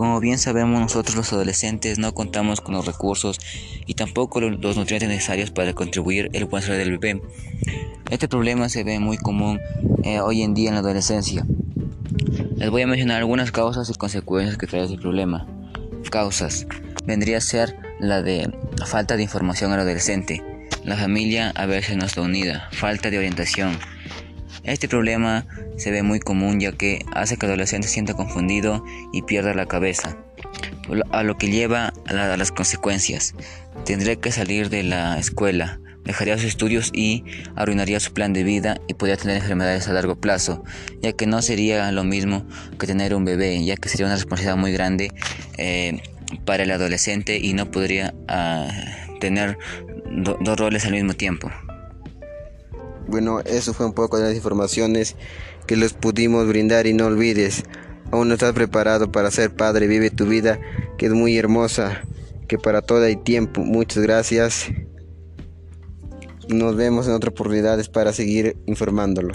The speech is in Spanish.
Como bien sabemos nosotros los adolescentes no contamos con los recursos y tampoco los nutrientes necesarios para contribuir el buen del bebé. Este problema se ve muy común eh, hoy en día en la adolescencia. Les voy a mencionar algunas causas y consecuencias que trae este problema. Causas. Vendría a ser la de falta de información al adolescente. La familia a veces no está unida. Falta de orientación. Este problema se ve muy común ya que hace que el adolescente sienta confundido y pierda la cabeza, a lo que lleva a, las consecuencias. Tendría que salir de la escuela, dejaría sus estudios y arruinaría su plan de vida y podría tener enfermedades a largo plazo, ya que no sería lo mismo que tener un bebé, ya que sería una responsabilidad muy grande eh, para el adolescente y no podría ah, tener dos roles al mismo tiempo. Bueno, eso fue un poco de las informaciones que les pudimos brindar y no olvides, aún no estás preparado para ser padre, vive tu vida, que es muy hermosa, que para todo hay tiempo. Muchas gracias. Nos vemos en otras oportunidades para seguir informándolo.